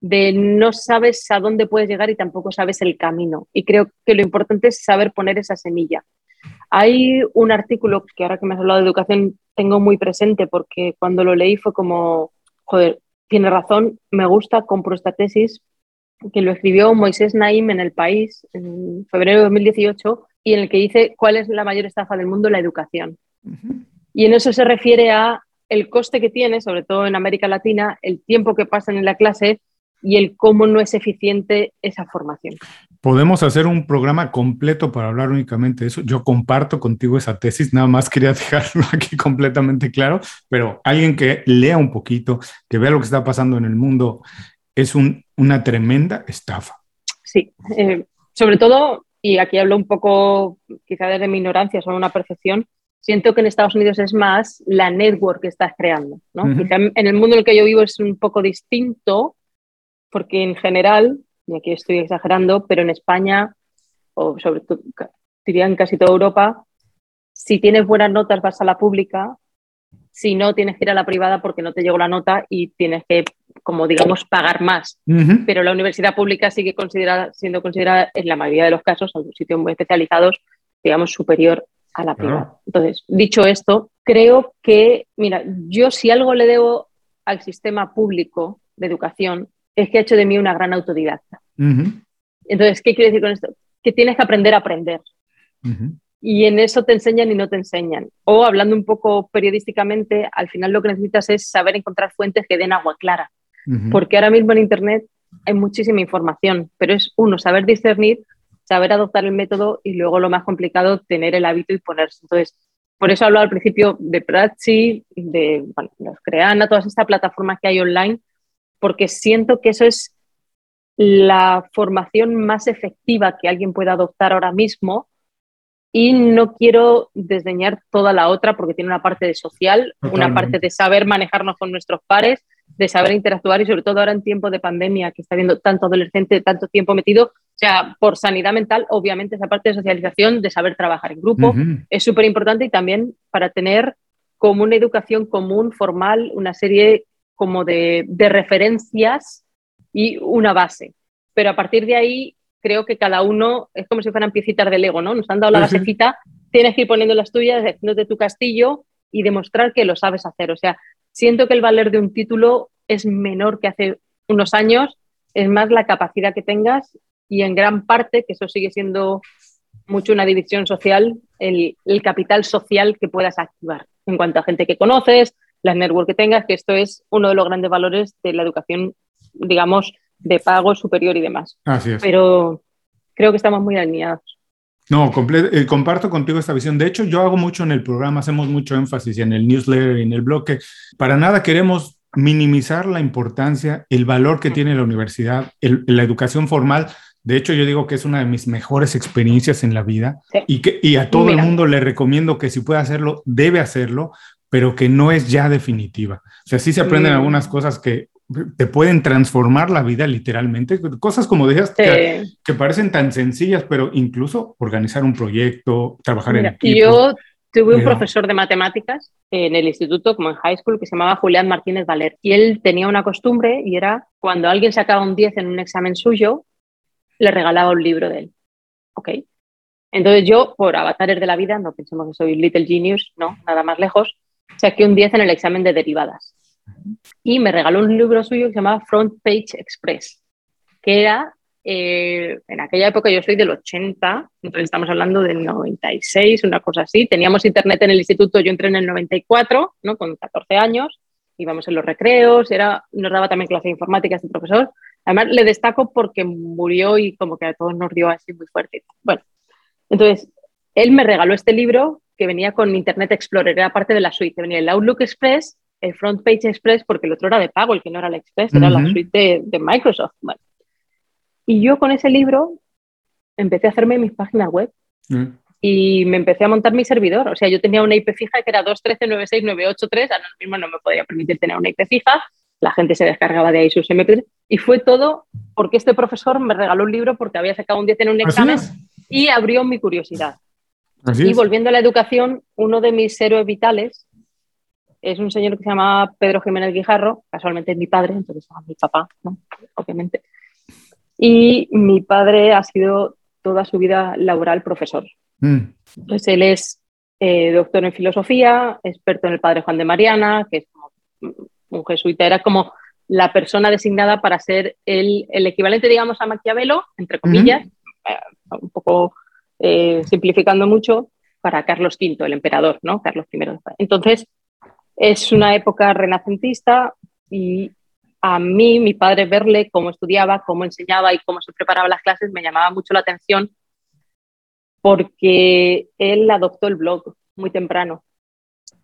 de no sabes a dónde puedes llegar y tampoco sabes el camino. Y creo que lo importante es saber poner esa semilla. Hay un artículo que ahora que me has hablado de educación tengo muy presente porque cuando lo leí fue como, joder, tiene razón, me gusta, compro esta tesis que lo escribió Moisés Naim en El País en febrero de 2018 y en el que dice cuál es la mayor estafa del mundo, la educación. Y en eso se refiere a el coste que tiene, sobre todo en América Latina, el tiempo que pasan en la clase y el cómo no es eficiente esa formación.
Podemos hacer un programa completo para hablar únicamente de eso. Yo comparto contigo esa tesis, nada más quería dejarlo aquí completamente claro, pero alguien que lea un poquito, que vea lo que está pasando en el mundo, es una tremenda estafa.
Sí, eh, sobre todo, y aquí hablo un poco quizá desde mi ignorancia, sobre una percepción, siento que en Estados Unidos es más la network que estás creando. ¿no? en el mundo en el que yo vivo es un poco distinto, porque en general, y aquí estoy exagerando, pero en España, o sobre todo, diría en casi toda Europa, si tienes buenas notas vas a la pública, si no tienes que ir a la privada porque no te llegó la nota y tienes que, como digamos, pagar más. Pero la universidad pública sigue considerada, siendo considerada, en la mayoría de los casos, en sitios muy especializados, digamos, superior a la privada. Entonces, dicho esto, creo que, mira, yo si algo le debo al sistema público de educación es que ha hecho de mí una gran autodidacta. Entonces, ¿qué quiere decir con esto? Que tienes que aprender a aprender. Y en eso te enseñan y no te enseñan. O hablando un poco periodísticamente, al final lo que necesitas es saber encontrar fuentes que den agua clara. Porque ahora mismo en Internet hay muchísima información, pero es uno, saber discernir, saber adoptar el método y luego lo más complicado, tener el hábito y ponerse. Entonces, por eso hablo al principio de Prezi, de bueno, los Creana, todas estas plataformas que hay online, porque siento que eso es la formación más efectiva que alguien pueda adoptar ahora mismo y no quiero desdeñar toda la otra porque tiene una parte de social, una parte de saber manejarnos con nuestros pares, de saber interactuar y sobre todo ahora en tiempo de pandemia que está viendo tanto adolescente, tanto tiempo metido, o sea, por sanidad mental, obviamente esa parte de socialización, de saber trabajar en grupo, es súper importante y también para tener como una educación común, formal, una serie como de, referencias y una base. Pero a partir de ahí, creo que cada uno es como si fueran piecitas de Lego, ¿no? Nos han dado la basecita, tienes que ir poniendo las tuyas, de tu castillo y demostrar que lo sabes hacer. O sea, siento que el valor de un título es menor que hace unos años, es más la capacidad que tengas y en gran parte, que eso sigue siendo mucho una división social, el, el capital social que puedas activar en cuanto a gente que conoces, las network que tengas, que esto es uno de los grandes valores de la educación, digamos, de pago superior y demás.
Así es.
Pero creo que estamos muy alineados.
No, eh, comparto contigo esta visión. De hecho, yo hago mucho en el programa, hacemos mucho énfasis en el newsletter y en el bloque. Para nada queremos minimizar la importancia, el valor que tiene la universidad, la educación formal. De hecho, yo digo que es una de mis mejores experiencias en la vida y, que, y a todo el mundo le recomiendo que si puede hacerlo, debe hacerlo, pero que no es ya definitiva. O sea, sí se aprenden mm. algunas cosas que te pueden transformar la vida literalmente, cosas como decías que, parecen tan sencillas, pero incluso organizar un proyecto, trabajar en equipo.
Yo tuve un profesor de matemáticas en el instituto, como en high school, que se llamaba Julián Martínez Valer, y él tenía una costumbre y era cuando alguien sacaba un 10 en un examen suyo, le regalaba un libro de él. ¿Ok? Entonces yo, por avatares de la vida, no pensemos que soy Little Genius, no, nada más lejos, saqué un 10 en el examen de derivadas. Y me regaló un libro suyo que se llamaba Front Page Express, que era, eh, en aquella época yo soy del 80, entonces estamos hablando del 96, una cosa así. Teníamos internet en el instituto, yo entré en el 94, ¿no? con 14 años, íbamos en los recreos, era, nos daba también clase de informática este profesor. Además, le destaco porque murió y como que a todos nos dio así muy fuerte. Bueno, entonces, él me regaló este libro que venía con Internet Explorer, era parte de la suite. Venía el Outlook Express, el Front Page Express, porque el otro era de pago, el que no era el Express, era la suite de, Microsoft. Y yo con ese libro empecé a hacerme mis páginas web mm. y me empecé a montar mi servidor. O sea, yo tenía una IP fija que era 2.13.96.983, ahora mismo no me podía permitir tener una IP fija, la gente se descargaba de ahí sus MP3 y fue todo porque este profesor me regaló un libro porque había sacado un 10 en un examen y abrió mi curiosidad y volviendo a la educación, uno de mis héroes vitales es un señor que se llama Pedro Jiménez Guijarro, casualmente es mi padre, entonces es mi papá, obviamente. Y mi padre ha sido toda su vida laboral profesor. Mm. Entonces él es eh, doctor en filosofía, experto en el padre Juan de Mariana, que es un jesuita, era como la persona designada para ser el, equivalente, digamos, a Maquiavelo, entre comillas, eh, un poco eh, simplificando mucho, para Carlos V, el emperador, ¿no? Carlos I. Entonces, es una época renacentista y a mí, mi padre, verle cómo estudiaba, cómo enseñaba y cómo se preparaba las clases me llamaba mucho la atención porque él adoptó el blog muy temprano.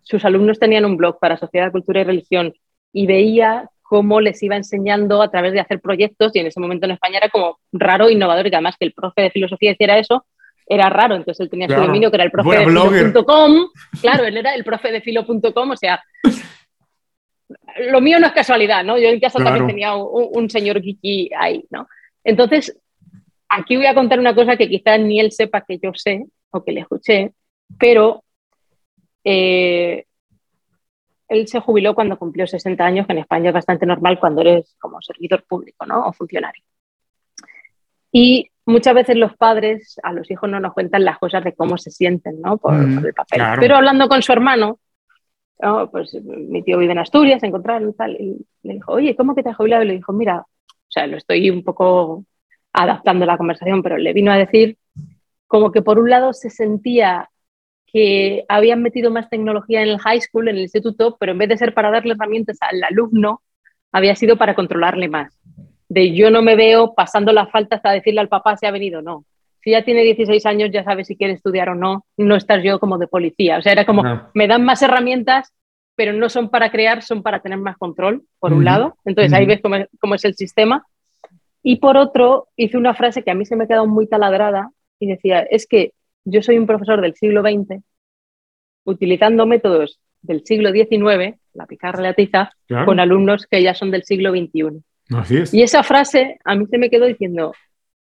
Sus alumnos tenían un blog para sociedad, cultura y religión y veía cómo les iba enseñando a través de hacer proyectos y en ese momento en España era como raro, innovador y además que el profe de filosofía hiciera eso era raro, entonces él tenía su dominio que era el profe de filo.com, claro, él era el profe de filo.com, o sea, lo mío no es casualidad, ¿no? Yo en casa también tenía un, señor Kiki ahí, ¿no? Entonces, aquí voy a contar una cosa que quizás ni él sepa que yo sé o que le escuché, pero eh, él se jubiló cuando cumplió 60 años, que en España es bastante normal cuando eres como servidor público, ¿no? O funcionario. Y muchas veces los padres a los hijos no nos cuentan las cosas de cómo se sienten, ¿no? Por, mm, el papel. Pero hablando con su hermano, pues mi tío vive en Asturias, se encontraron y tal, y le dijo, oye, ¿cómo que te has jubilado? Y le dijo, mira, o sea, lo estoy un poco adaptando la conversación, pero le vino a decir como que por un lado se sentía que habían metido más tecnología en el high school, en el instituto, pero en vez de ser para darle herramientas al alumno, había sido para controlarle más. De yo no me veo pasando las faltas a decirle al papá si ha venido o no. Si ya tiene 16 años, ya sabe si quiere estudiar o no, no estás yo como de policía. O sea, era como, me dan más herramientas, pero no son para crear, son para tener más control, por un lado. Entonces ahí ves cómo, cómo es el sistema. Y por otro, hice una frase que a mí se me ha quedado muy taladrada y decía, es que yo soy un profesor del siglo XX, utilizando métodos del siglo XIX, la pizarra la tiza, con alumnos que ya son del siglo XXI. Así es. Y esa frase a mí se me quedó diciendo,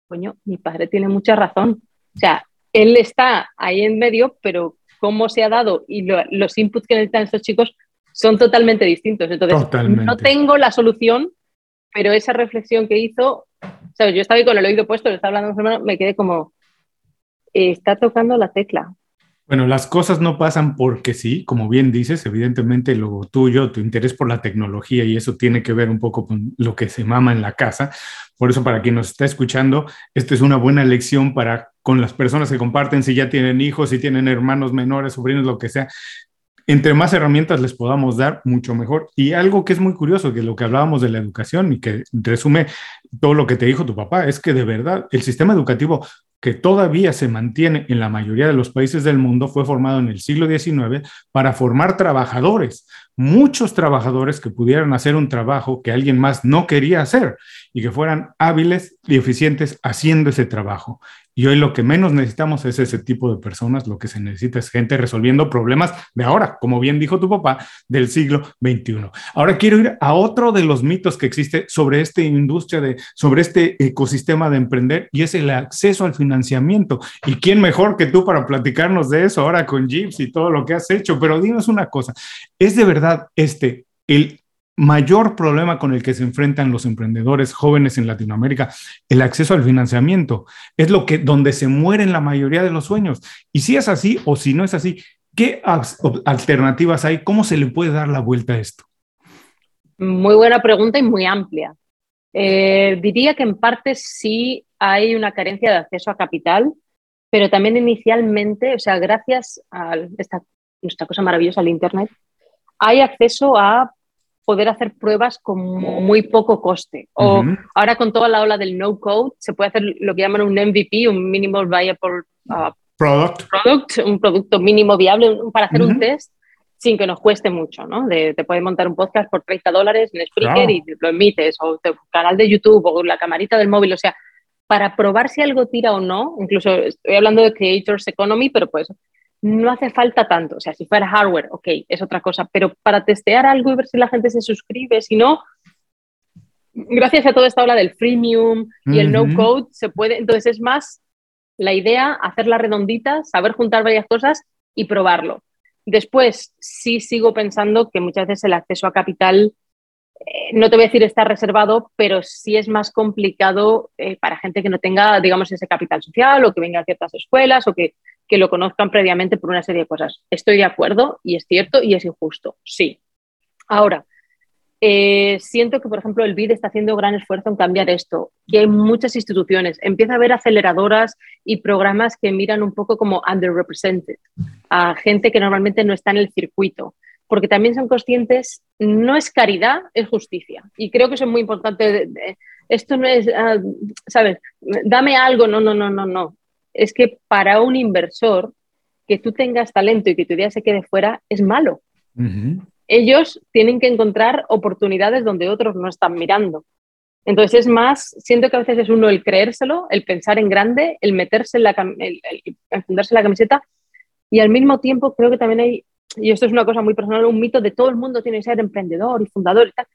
coño, mi padre tiene mucha razón. O sea, él está ahí en medio, pero cómo se ha dado y los inputs que necesitan estos chicos son totalmente distintos. Entonces, no tengo la solución, pero esa reflexión que hizo, ¿sabes? yo estaba ahí con el oído puesto, le estaba hablando a mi hermano, me quedé como, está tocando la tecla.
Bueno, las cosas no pasan porque sí, como bien dices, evidentemente lo tuyo, tu interés por la tecnología y eso tiene que ver un poco con lo que se mama en la casa. Por eso, para quien nos está escuchando, esta es una buena lección para con las personas que comparten, si ya tienen hijos, si tienen hermanos menores, sobrinos, lo que sea. Entre más herramientas les podamos dar, mucho mejor. Y algo que es muy curioso, que lo que hablábamos de la educación y que resume todo lo que te dijo tu papá, es que de verdad el sistema educativo que todavía se mantiene en la mayoría de los países del mundo, fue formado en el siglo XIX para formar trabajadores, muchos trabajadores que pudieran hacer un trabajo que alguien más no quería hacer y que fueran hábiles y eficientes haciendo ese trabajo. Y hoy lo que menos necesitamos es ese tipo de personas, lo que se necesita es gente resolviendo problemas de ahora, como bien dijo tu papá, del siglo XXI. Ahora quiero ir a otro de los mitos que existe sobre esta industria, de, sobre este ecosistema de emprender, y es el acceso al financiamiento. ¿Y quién mejor que tú para platicarnos de eso ahora con Jeeps y todo lo que has hecho? Pero dinos una cosa, ¿es de verdad este el mayor problema con el que se enfrentan los emprendedores jóvenes en Latinoamérica, el acceso al financiamiento. Es lo que donde se mueren la mayoría de los sueños. Y si es así o si no es así, ¿qué alternativas hay? ¿Cómo se le puede dar la vuelta a esto?
Muy buena pregunta y muy amplia. Eh, diría que en parte sí hay una carencia de acceso a capital, pero también inicialmente, o sea, gracias a esta, esta cosa maravillosa, al Internet, hay acceso a poder hacer pruebas con muy poco coste. O ahora con toda la ola del no code se puede hacer lo que llaman un MVP, un minimal viable uh, product. product. un producto mínimo viable para hacer un test sin que nos cueste mucho, ¿no? De, te puedes montar un podcast por 30 dólares en Spreaker y lo emites, o tu canal de YouTube, o la camarita del móvil, o sea, para probar si algo tira o no, incluso estoy hablando de Creators Economy, pero pues no hace falta tanto. O sea, si fuera hardware, ok, es otra cosa, pero para testear algo y ver si la gente se suscribe, si no, gracias a toda esta ola del freemium y el no code, se puede. Entonces es más la idea, hacerla redondita, saber juntar varias cosas y probarlo. Después, sí sigo pensando que muchas veces el acceso a capital, eh, no te voy a decir está reservado, pero sí es más complicado eh, para gente que no tenga, digamos, ese capital social o que venga a ciertas escuelas o que que lo conozcan previamente por una serie de cosas. Estoy de acuerdo y es cierto y es injusto, sí. Ahora, eh, siento que, por ejemplo, el BID está haciendo gran esfuerzo en cambiar esto, que hay muchas instituciones, empieza a haber aceleradoras y programas que miran un poco como underrepresented, a gente que normalmente no está en el circuito, porque también son conscientes, no es caridad, es justicia. Y creo que eso es muy importante. Esto no es, ah, ¿sabes? Dame algo, no, no, no, no, no. Es que para un inversor, que tú tengas talento y que tu idea se quede fuera es malo ellos tienen que encontrar oportunidades donde otros no están mirando. Entonces es más, siento que a veces es uno el creérselo, el pensar en grande, el meterse en la, el, la camiseta y al mismo tiempo creo que también hay, y esto es una cosa muy personal, un mito de todo el mundo tiene que ser emprendedor y fundador y tal.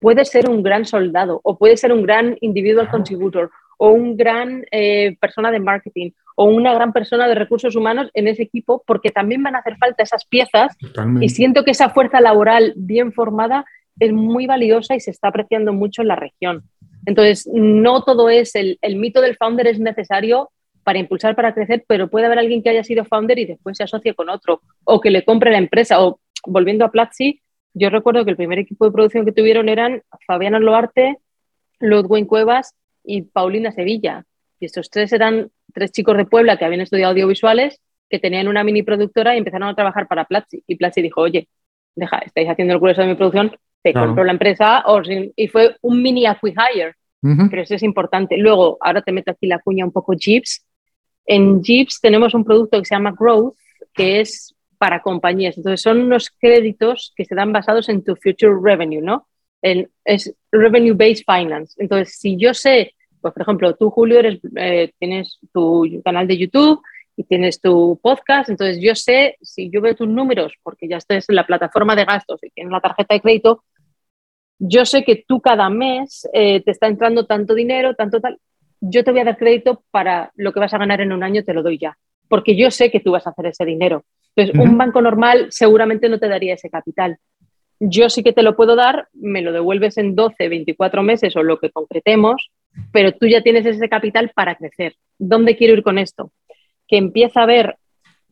Puede ser un gran soldado o puede ser un gran individual contributor o un gran eh, persona de marketing o una gran persona de recursos humanos en ese equipo, porque también van a hacer falta esas piezas y siento que esa fuerza laboral bien formada es muy valiosa y se está apreciando mucho en la región. Entonces, no todo es, el, mito del founder es necesario para impulsar, para crecer, pero puede haber alguien que haya sido founder y después se asocie con otro, o que le compre la empresa, o volviendo a Platzi, yo recuerdo que el primer equipo de producción que tuvieron eran Fabiana Loarte, Ludwig Cuevas y Paulina Sevilla. Y estos tres eran tres chicos de Puebla que habían estudiado audiovisuales, que tenían una mini productora y empezaron a trabajar para Platzi. Y Platzi dijo, oye, deja, estáis haciendo el curso de mi producción, te compro la empresa. y fue un mini acquihire. Pero eso es importante. Luego, ahora te meto aquí la cuña un poco Jeeps. En Jeeps tenemos un producto que se llama Growth, que es para compañías. Entonces, son unos créditos que se dan basados en tu future revenue, ¿no? es revenue based finance. Entonces, si yo sé pues, por ejemplo, tú, Julio, eres, eh, tienes tu canal de YouTube y tienes tu podcast, entonces yo sé, si yo veo tus números, porque ya estás en la plataforma de gastos y tienes la tarjeta de crédito, yo sé que tú cada mes eh, te está entrando tanto dinero, tanto tal, yo te voy a dar crédito para lo que vas a ganar en un año, te lo doy ya, porque yo sé que tú vas a hacer ese dinero. Entonces, un banco normal seguramente no te daría ese capital. Yo sí que te lo puedo dar, me lo devuelves en 12, 24 meses o lo que concretemos, pero tú ya tienes ese capital para crecer. ¿Dónde quiero ir con esto? Que empieza a haber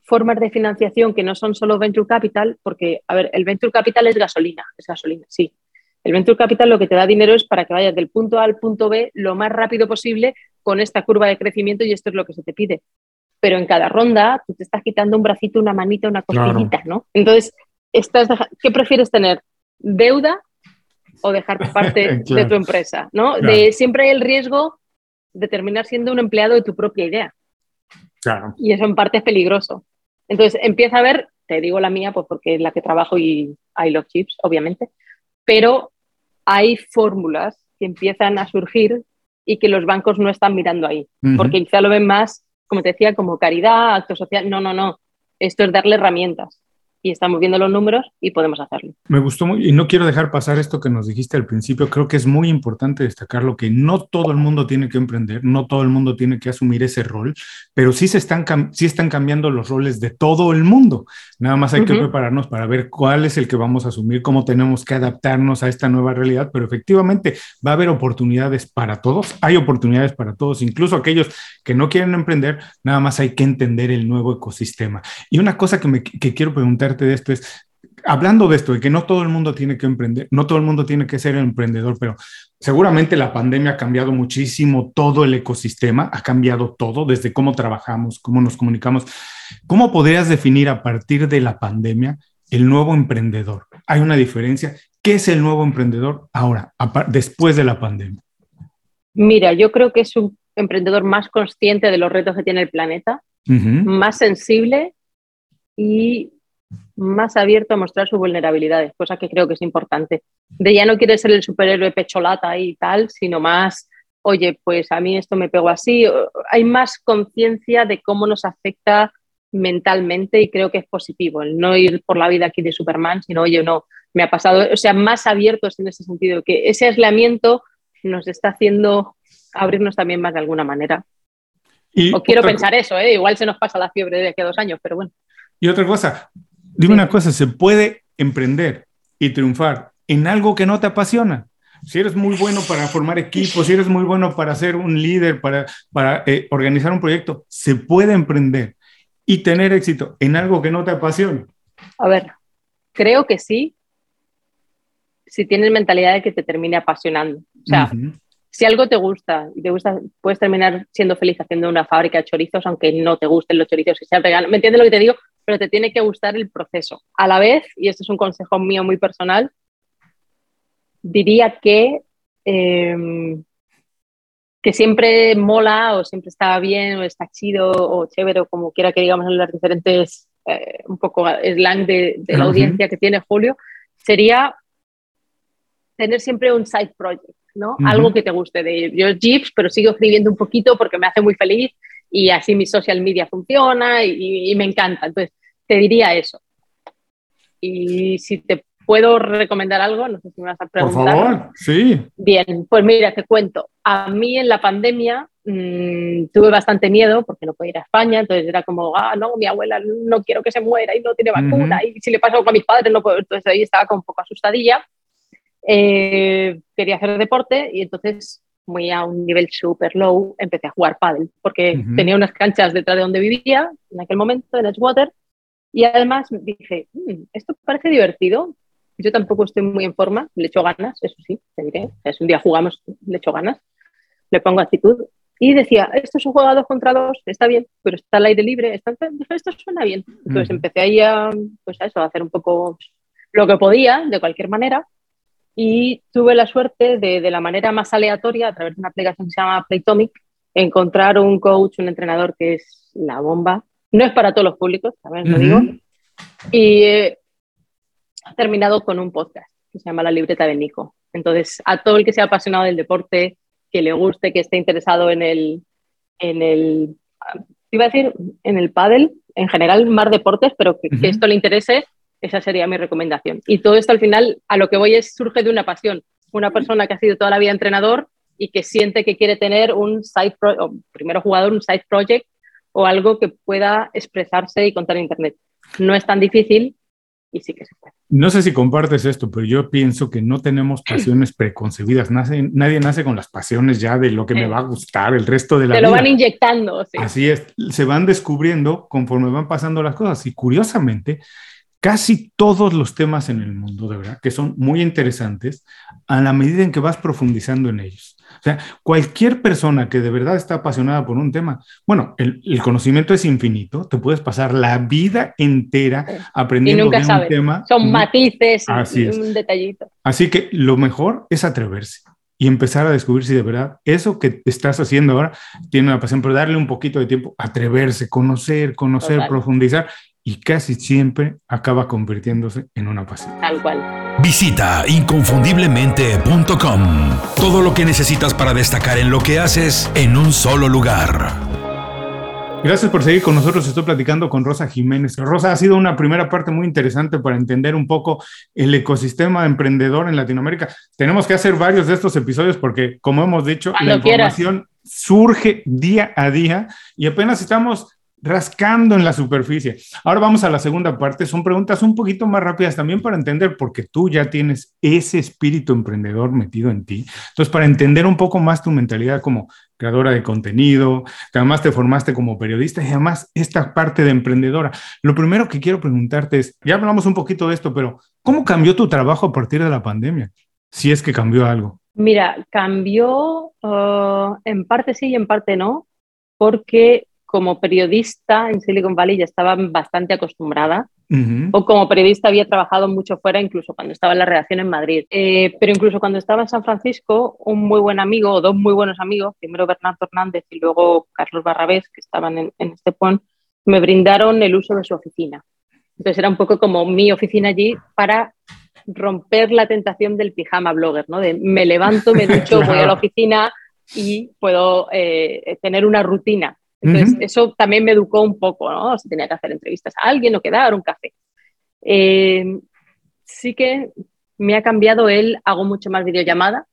formas de financiación que no son solo venture capital, porque, a ver, el venture capital es gasolina, es gasolina, sí. El venture capital lo que te da dinero es para que vayas del punto A al punto B lo más rápido posible con esta curva de crecimiento y esto es lo que se te pide. Pero en cada ronda tú te estás quitando un bracito, una manita, una costillita, ¿no? Entonces, estás ¿qué prefieres tener? ¿Deuda o dejar parte de tu empresa, ¿no? De, siempre hay el riesgo de terminar siendo un empleado de tu propia idea. Claro. Y eso en parte es peligroso. Entonces empieza a ver, te digo la mía, pues porque es la que trabajo y hay los chips, obviamente, pero hay fórmulas que empiezan a surgir y que los bancos no están mirando ahí, porque quizá lo ven más, como te decía, como caridad, acto social. No, no, no. Esto es darle herramientas y estamos viendo los números y podemos hacerlo.
Me gustó muy, y no quiero dejar pasar esto que nos dijiste al principio, creo que es muy importante destacarlo que no todo el mundo tiene que emprender, no todo el mundo tiene que asumir ese rol, pero sí se están, sí están cambiando los roles de todo el mundo. Nada más hay que prepararnos para ver cuál es el que vamos a asumir, cómo tenemos que adaptarnos a esta nueva realidad, pero efectivamente va a haber oportunidades para todos, hay oportunidades para todos, incluso aquellos que no quieren emprender, nada más hay que entender el nuevo ecosistema. Y una cosa que, me, que quiero preguntar de esto es, hablando de esto, de que no todo el mundo tiene que emprender, no todo el mundo tiene que ser emprendedor, pero seguramente la pandemia ha cambiado muchísimo todo el ecosistema, ha cambiado todo, desde cómo trabajamos, cómo nos comunicamos. ¿Cómo podrías definir a partir de la pandemia el nuevo emprendedor? ¿Hay una diferencia? ¿Qué es el nuevo emprendedor ahora, después de la pandemia?
Mira, yo creo que es un emprendedor más consciente de los retos que tiene el planeta, más sensible y más abierto a mostrar sus vulnerabilidades, cosa que creo que es importante. De ya no quiere ser el superhéroe pecholata y tal, sino más, oye, pues a mí esto me pegó así. Hay más conciencia de cómo nos afecta mentalmente y creo que es positivo el no ir por la vida aquí de Superman, sino, oye, no, me ha pasado, o sea, más abiertos en ese sentido, que ese aislamiento nos está haciendo abrirnos también más de alguna manera. o quiero pensar eso, ¿eh? igual se nos pasa la fiebre de aquí a dos años, pero bueno.
Y otra cosa, Dime una cosa, ¿se puede emprender y triunfar en algo que no te apasiona? Si eres muy bueno para formar equipos, si eres muy bueno para ser un líder, para, para eh, organizar un proyecto, ¿se puede emprender y tener éxito en algo que no te apasiona?
A ver, creo que sí, si tienes mentalidad de que te termine apasionando. O sea, si algo te gusta y te gusta, puedes terminar siendo feliz haciendo una fábrica de chorizos, aunque no te gusten los chorizos y sean veganos. ¿Me entiendes lo que te digo? Pero te tiene que gustar el proceso. A la vez, y esto es un consejo mío muy personal, diría que, em, que siempre mola o siempre está bien o está chido o chévere o como quiera que digamos en las diferentes, eh, un poco slang de, de la audiencia que tiene Julio, sería tener siempre un side project, ¿no? Algo que te guste de yo GIFs, pero sigo escribiendo un poquito porque me hace muy feliz y así mi social media funciona y, me encanta. Entonces, te diría eso. Y si te puedo recomendar algo, no sé si me vas a preguntar.
Por favor, sí.
Bien, pues mira, te cuento. A mí en la pandemia mm, tuve bastante miedo porque no podía ir a España, entonces era como, ah, no, mi abuela no quiero que se muera y no tiene vacuna, y si le pasa algo a mis padres no puedo. Entonces ahí estaba como un poco asustadilla. Eh, quería hacer deporte y entonces muy a un nivel súper low empecé a jugar pádel porque tenía unas canchas detrás de donde vivía en aquel momento en Edgewater y además dije mm, esto parece divertido yo tampoco estoy muy en forma le echo ganas eso sí te diré es un día jugamos le echo ganas le pongo actitud y decía esto es un juego a dos contra dos está bien pero está al aire libre está... esto suena bien entonces empecé ahí a pues a eso a hacer un poco lo que podía de cualquier manera y tuve la suerte de, de la manera más aleatoria, a través de una aplicación que se llama Playtomic, encontrar un coach, un entrenador que es la bomba. No es para todos los públicos, también lo digo. Y he terminado con un podcast que se llama La Libreta de Nico. Entonces, a todo el que sea apasionado del deporte, que le guste, que esté interesado en el, en el, iba a decir, en el pádel, en general, más deportes, pero que, que esto le interese, esa sería mi recomendación. Y todo esto al final a lo que voy es surge de una pasión. Una persona que ha sido toda la vida entrenador y que siente que quiere tener un side project, primero jugador, un side project o algo que pueda expresarse y contar en internet. No es tan difícil y sí que se puede.
No sé si compartes esto, pero yo pienso que no tenemos pasiones preconcebidas. Nace, nadie nace con las pasiones ya de lo que me va a gustar el resto de la vida.
Te lo van inyectando.
Así es, se van descubriendo conforme van pasando las cosas. Y curiosamente, casi todos los temas en el mundo, de verdad, que son muy interesantes a la medida en que vas profundizando en ellos. O sea, cualquier persona que de verdad está apasionada por un tema, bueno, el, conocimiento es infinito, te puedes pasar la vida entera aprendiendo de un tema.
Son matices y un detallito.
Así que lo mejor es atreverse y empezar a descubrir si de verdad eso que estás haciendo ahora tiene una pasión, pero darle un poquito de tiempo, atreverse, conocer, conocer, profundizar y casi siempre acaba convirtiéndose en una pasión.
Tal cual.
Visita inconfundiblemente.com. Todo lo que necesitas para destacar en lo que haces en un solo lugar.
Gracias por seguir con nosotros. Estoy platicando con Rosa Jiménez. Rosa, ha sido una primera parte muy interesante para entender un poco el ecosistema emprendedor en Latinoamérica. Tenemos que hacer varios de estos episodios porque, como hemos dicho, la información surge día a día y apenas estamos rascando en la superficie. Ahora vamos a la segunda parte. Son preguntas un poquito más rápidas también para entender, porque tú ya tienes ese espíritu emprendedor metido en ti. Entonces, para entender un poco más tu mentalidad como creadora de contenido, que además te formaste como periodista y además esta parte de emprendedora. Lo primero que quiero preguntarte es, ya hablamos un poquito de esto, pero ¿cómo cambió tu trabajo a partir de la pandemia? Si es que cambió algo.
Mira, cambió uh, en parte sí y en parte no, porque como periodista en Silicon Valley ya estaba bastante acostumbrada. O como periodista había trabajado mucho fuera, incluso cuando estaba en la redacción en Madrid. Eh, pero incluso cuando estaba en San Francisco, un muy buen amigo, o dos muy buenos amigos, primero Bernardo Hernández y luego Carlos Barrabés, que estaban en, en este point, me brindaron el uso de su oficina. Entonces era un poco como mi oficina allí para romper la tentación del pijama blogger, ¿no? De me levanto, me ducho, voy a la oficina y puedo eh, tener una rutina. Entonces, eso también me educó un poco, ¿no? Si tenía que hacer entrevistas a alguien o quedar un café. Eh, sí que me ha cambiado el, hago mucho más videollamada.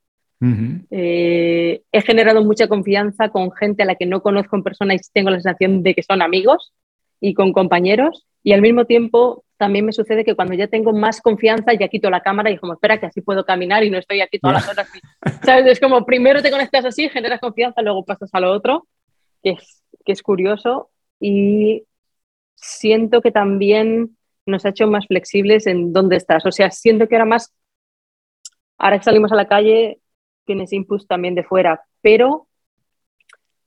Eh, he generado mucha confianza con gente a la que no conozco en persona y tengo la sensación de que son amigos y con compañeros. Y al mismo tiempo también me sucede que cuando ya tengo más confianza ya quito la cámara y como, espera, que así puedo caminar y no estoy aquí todas las horas. ¿Sabes? Es como primero te conectas así, generas confianza, luego pasas a lo otro, que es que es curioso y siento que también nos ha hecho más flexibles en dónde estás. O sea, siento que ahora más Ahora que salimos a la calle, tienes inputs también de fuera, pero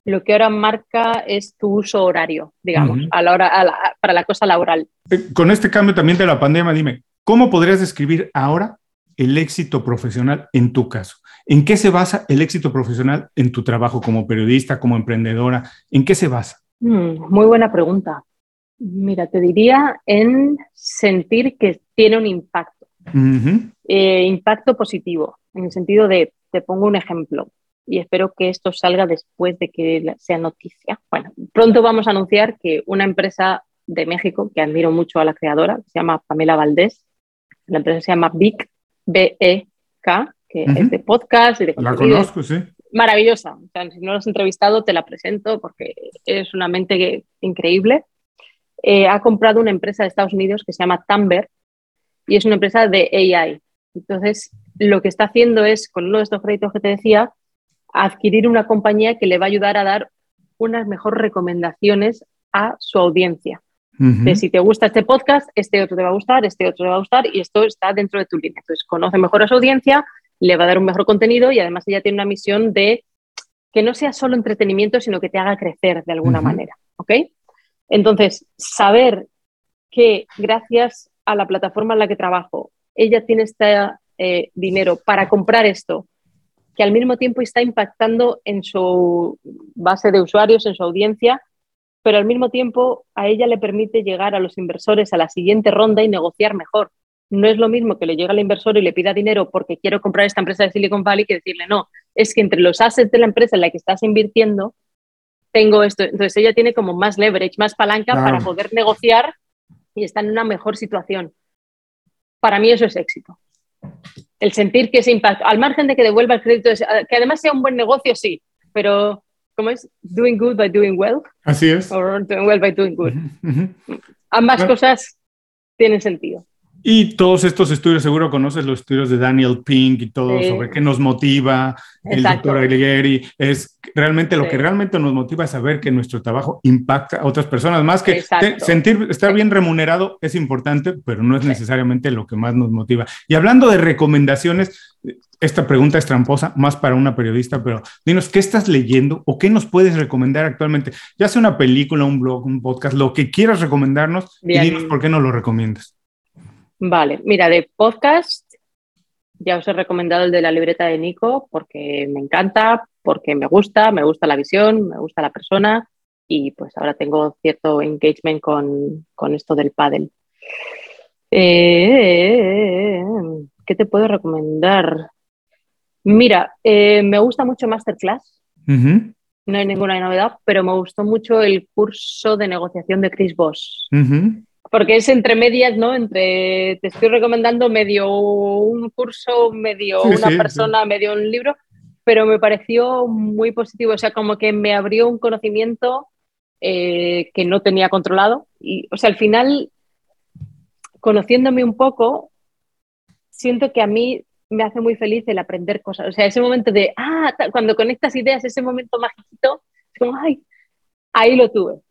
lo que ahora marca es tu uso horario, digamos, a la hora, para la cosa laboral.
Eh, con este cambio también de la pandemia, dime, ¿cómo podrías describir ahora el éxito profesional en tu caso? ¿En qué se basa el éxito profesional en tu trabajo como periodista, como emprendedora? ¿En qué se basa?
Mm, muy buena pregunta. Mira, te diría en sentir que tiene un impacto. Eh, impacto positivo, en el sentido de, te pongo un ejemplo y espero que esto salga después de que sea noticia. Bueno, pronto vamos a anunciar que una empresa de México, que admiro mucho a la creadora, se llama Pamela Valdés, la empresa se llama BIC, B-E-K, que es de podcast y de
La conozco, sí.
Maravillosa. O sea, si no lo has entrevistado, te la presento porque es una mente increíble. Eh, ha comprado una empresa de Estados Unidos que se llama Tamber y es una empresa de AI. Entonces, lo que está haciendo es, con uno de estos créditos que te decía, adquirir una compañía que le va a ayudar a dar unas mejores recomendaciones a su audiencia. De si te gusta este podcast, este otro te va a gustar, este otro te va a gustar y esto está dentro de tu línea. Entonces, conoce mejor a su audiencia, le va a dar un mejor contenido y además ella tiene una misión de que no sea solo entretenimiento, sino que te haga crecer de alguna manera. ¿Ok? Entonces, saber que gracias a la plataforma en la que trabajo, ella tiene este eh, dinero para comprar esto, que al mismo tiempo está impactando en su base de usuarios, en su audiencia, pero al mismo tiempo a ella le permite llegar a los inversores a la siguiente ronda y negociar mejor. No es lo mismo que le llegue al inversor y le pida dinero porque quiero comprar esta empresa de Silicon Valley que decirle no. Es que entre los assets de la empresa en la que estás invirtiendo, tengo esto. Entonces ella tiene como más leverage, más palanca para poder negociar y está en una mejor situación. Para mí eso es éxito. El sentir que ese impacto, al margen de que devuelva el crédito, que además sea un buen negocio, sí, pero ¿cómo es? Doing good by doing well.
Así es.
O doing well by doing good. Ambas cosas tienen sentido.
Y todos estos estudios, seguro conoces los estudios de Daniel Pink y todo sobre qué nos motiva, el doctor Alighieri, es realmente lo que realmente nos motiva es saber que nuestro trabajo impacta a otras personas, más que sentir, estar bien remunerado es importante, pero no es necesariamente lo que más nos motiva. Y hablando de recomendaciones, esta pregunta es tramposa, más para una periodista, pero dinos, ¿qué estás leyendo o qué nos puedes recomendar actualmente? Ya sea una película, un blog, un podcast, lo que quieras recomendarnos y dinos por qué no lo recomiendas.
Vale, mira, de podcast ya os he recomendado el de la libreta de Nico porque me encanta, porque me gusta, me gusta la visión, me gusta la persona y pues ahora tengo cierto engagement con, esto del paddle. Eh, ¿Qué te puedo recomendar? Mira, eh, me gusta mucho Masterclass. No hay ninguna novedad, pero me gustó mucho el curso de negociación de Chris Voss porque es entre medias, ¿no? Entre te estoy recomendando medio un curso, medio una persona, medio un libro, pero me pareció muy positivo, o sea, como que me abrió un conocimiento eh, que no tenía controlado. Y, o sea, al final, conociéndome un poco, siento que a mí me hace muy feliz el aprender cosas. O sea, ese momento de, ah, cuando conectas ideas, ese momento mágico, es como, ay, ahí lo tuve.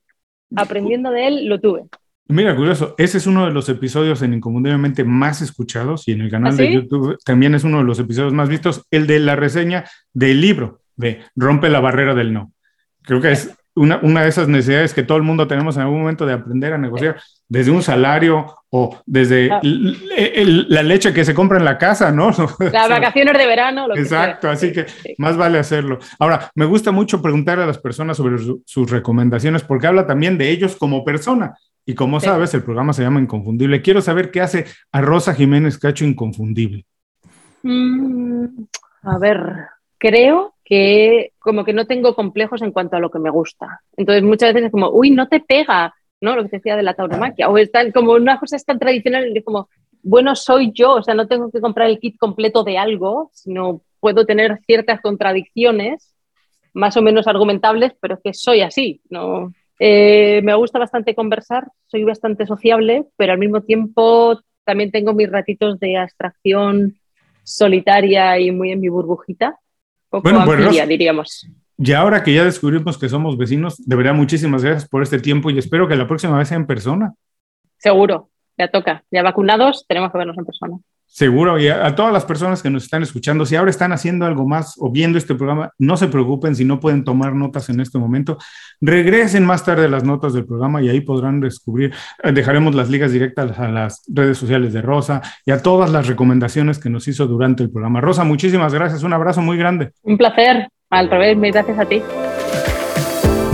Aprendiendo de él, lo tuve.
Mira, curioso, ese es uno de los episodios en Inconfundiblemente más escuchados y en el canal ¿Ah, de YouTube también es uno de los episodios más vistos, el de la reseña del libro de Rompe la barrera del no. Creo que es una, una de esas necesidades que todo el mundo tenemos en algún momento de aprender a negociar desde un salario o desde ah. la leche que se compra en la casa, ¿no?
Las vacaciones de verano.
Exacto, así que más vale hacerlo. Ahora, me gusta mucho preguntar a las personas sobre sus recomendaciones porque habla también de ellos como persona. Y como sabes, el programa se llama Inconfundible. Quiero saber qué hace a Rosa Jiménez Cacho inconfundible.
Mm, a ver, creo que como que no tengo complejos en cuanto a lo que me gusta. Entonces muchas veces es como, uy, no te pega, ¿no? Lo que te decía de la tauromaquia. O están como una cosa tan tradicional de como, bueno, soy yo, o sea, no tengo que comprar el kit completo de algo, sino puedo tener ciertas contradicciones más o menos argumentables, pero que soy así, ¿no? Eh, me gusta bastante conversar, soy bastante sociable, pero al mismo tiempo también tengo mis ratitos de abstracción solitaria y muy en mi burbujita. bueno, diríamos.
Y ahora que ya descubrimos que somos vecinos, de verdad muchísimas gracias por este tiempo y espero que la próxima vez sea en persona.
Seguro, ya toca. Ya vacunados, tenemos que vernos en persona.
Seguro, y a, todas las personas que nos están escuchando, si ahora están haciendo algo más o viendo este programa, no se preocupen si no pueden tomar notas en este momento. Regresen más tarde las notas del programa y ahí podrán descubrir, eh, dejaremos las ligas directas a las redes sociales de Rosa y a todas las recomendaciones que nos hizo durante el programa. Rosa, muchísimas gracias, un abrazo muy grande.
Un placer, al revés, gracias a ti.